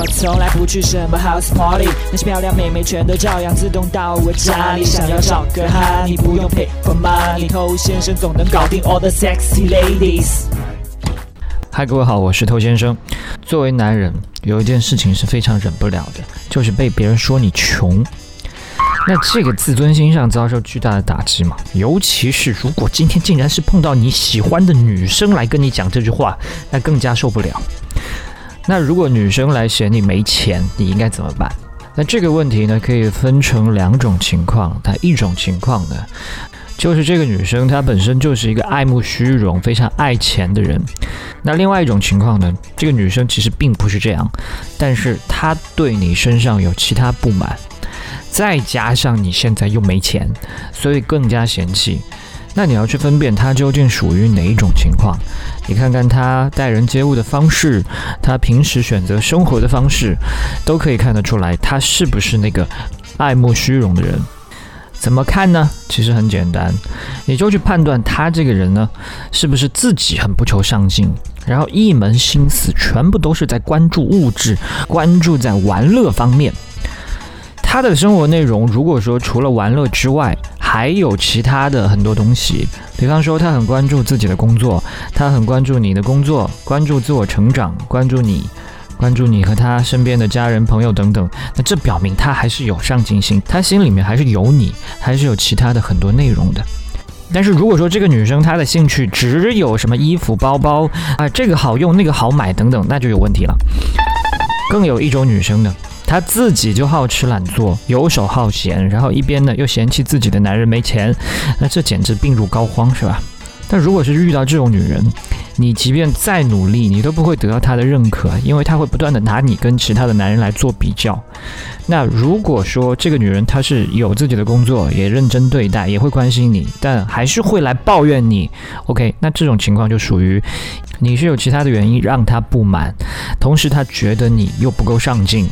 我从来不去什么 house party，那些漂亮妹妹全都照样自动到我家里。想要找个哈，你不用 pay for money，偷先生总能搞定 all the sexy ladies。嗨，各位好，我是偷先生。作为男人，有一件事情是非常忍不了的，就是被别人说你穷。那这个自尊心上遭受巨大的打击嘛，尤其是如果今天竟然是碰到你喜欢的女生来跟你讲这句话，那更加受不了。那如果女生来嫌你没钱，你应该怎么办？那这个问题呢，可以分成两种情况。那一种情况呢，就是这个女生她本身就是一个爱慕虚荣、非常爱钱的人。那另外一种情况呢，这个女生其实并不是这样，但是她对你身上有其他不满。再加上你现在又没钱，所以更加嫌弃。那你要去分辨他究竟属于哪一种情况。你看看他待人接物的方式，他平时选择生活的方式，都可以看得出来他是不是那个爱慕虚荣的人。怎么看呢？其实很简单，你就去判断他这个人呢，是不是自己很不求上进，然后一门心思全部都是在关注物质，关注在玩乐方面。他的生活内容，如果说除了玩乐之外，还有其他的很多东西，比方说他很关注自己的工作，他很关注你的工作，关注自我成长，关注你，关注你和他身边的家人、朋友等等，那这表明他还是有上进心，他心里面还是有你，还是有其他的很多内容的。但是如果说这个女生她的兴趣只有什么衣服、包包啊，这个好用，那个好买等等，那就有问题了。更有一种女生呢。她自己就好吃懒做，游手好闲，然后一边呢又嫌弃自己的男人没钱，那这简直病入膏肓，是吧？但如果是遇到这种女人，你即便再努力，你都不会得到她的认可，因为她会不断的拿你跟其他的男人来做比较。那如果说这个女人她是有自己的工作，也认真对待，也会关心你，但还是会来抱怨你，OK？那这种情况就属于。你是有其他的原因让他不满，同时他觉得你又不够上进，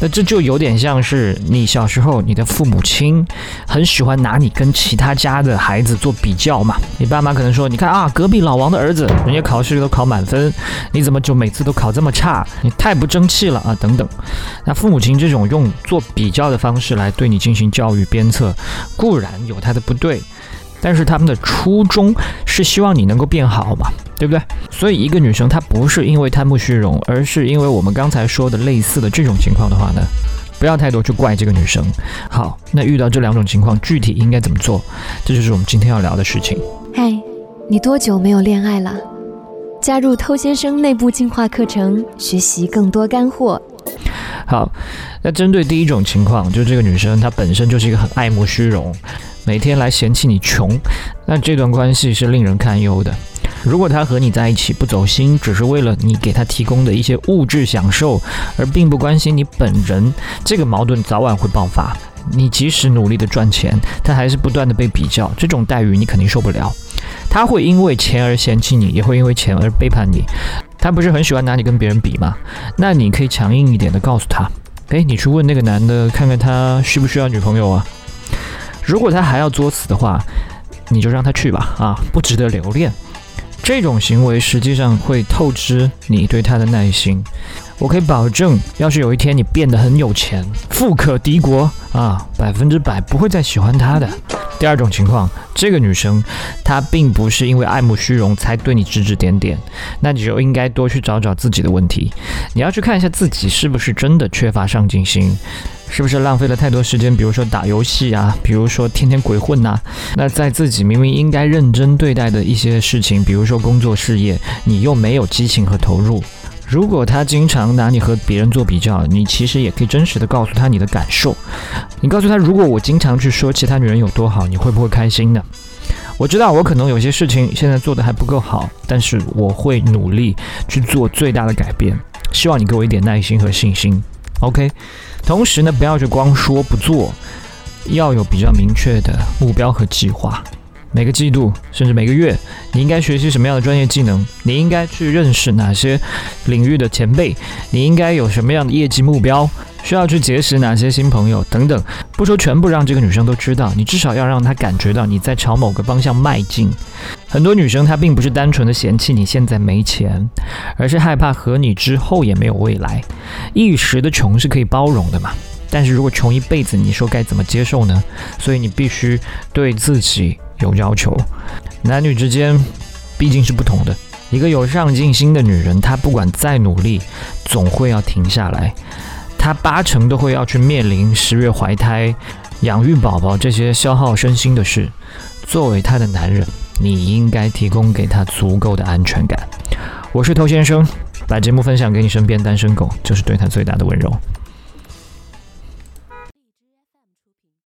那这就有点像是你小时候你的父母亲很喜欢拿你跟其他家的孩子做比较嘛。你爸妈可能说，你看啊，隔壁老王的儿子，人家考试都考满分，你怎么就每次都考这么差？你太不争气了啊，等等。那父母亲这种用做比较的方式来对你进行教育鞭策，固然有他的不对。但是他们的初衷是希望你能够变好嘛，对不对？所以一个女生她不是因为贪慕虚荣，而是因为我们刚才说的类似的这种情况的话呢，不要太多去怪这个女生。好，那遇到这两种情况，具体应该怎么做？这就是我们今天要聊的事情。嗨，你多久没有恋爱了？加入偷先生内部进化课程，学习更多干货。好，那针对第一种情况，就是这个女生她本身就是一个很爱慕虚荣。每天来嫌弃你穷，那这段关系是令人堪忧的。如果她和你在一起不走心，只是为了你给她提供的一些物质享受，而并不关心你本人，这个矛盾早晚会爆发。你即使努力的赚钱，她还是不断的被比较，这种待遇你肯定受不了。他会因为钱而嫌弃你，也会因为钱而背叛你。他不是很喜欢拿你跟别人比吗？那你可以强硬一点的告诉他，诶，你去问那个男的，看看他需不需要女朋友啊？如果他还要作死的话，你就让他去吧，啊，不值得留恋。这种行为实际上会透支你对他的耐心。我可以保证，要是有一天你变得很有钱，富可敌国啊，百分之百不会再喜欢他的。第二种情况，这个女生她并不是因为爱慕虚荣才对你指指点点，那你就应该多去找找自己的问题。你要去看一下自己是不是真的缺乏上进心，是不是浪费了太多时间，比如说打游戏啊，比如说天天鬼混呐。那在自己明明应该认真对待的一些事情，比如说工作事业，你又没有激情和投入。如果他经常拿你和别人做比较，你其实也可以真实的告诉他你的感受。你告诉他，如果我经常去说其他女人有多好，你会不会开心呢？我知道我可能有些事情现在做的还不够好，但是我会努力去做最大的改变。希望你给我一点耐心和信心。OK，同时呢，不要去光说不做，要有比较明确的目标和计划。每个季度，甚至每个月，你应该学习什么样的专业技能？你应该去认识哪些领域的前辈？你应该有什么样的业绩目标？需要去结识哪些新朋友？等等，不说全部让这个女生都知道，你至少要让她感觉到你在朝某个方向迈进。很多女生她并不是单纯的嫌弃你现在没钱，而是害怕和你之后也没有未来。一时的穷是可以包容的嘛，但是如果穷一辈子，你说该怎么接受呢？所以你必须对自己有要求。男女之间毕竟是不同的。一个有上进心的女人，她不管再努力，总会要停下来。她八成都会要去面临十月怀胎、养育宝宝这些消耗身心的事。作为她的男人，你应该提供给她足够的安全感。我是头先生，把节目分享给你身边单身狗，就是对他最大的温柔。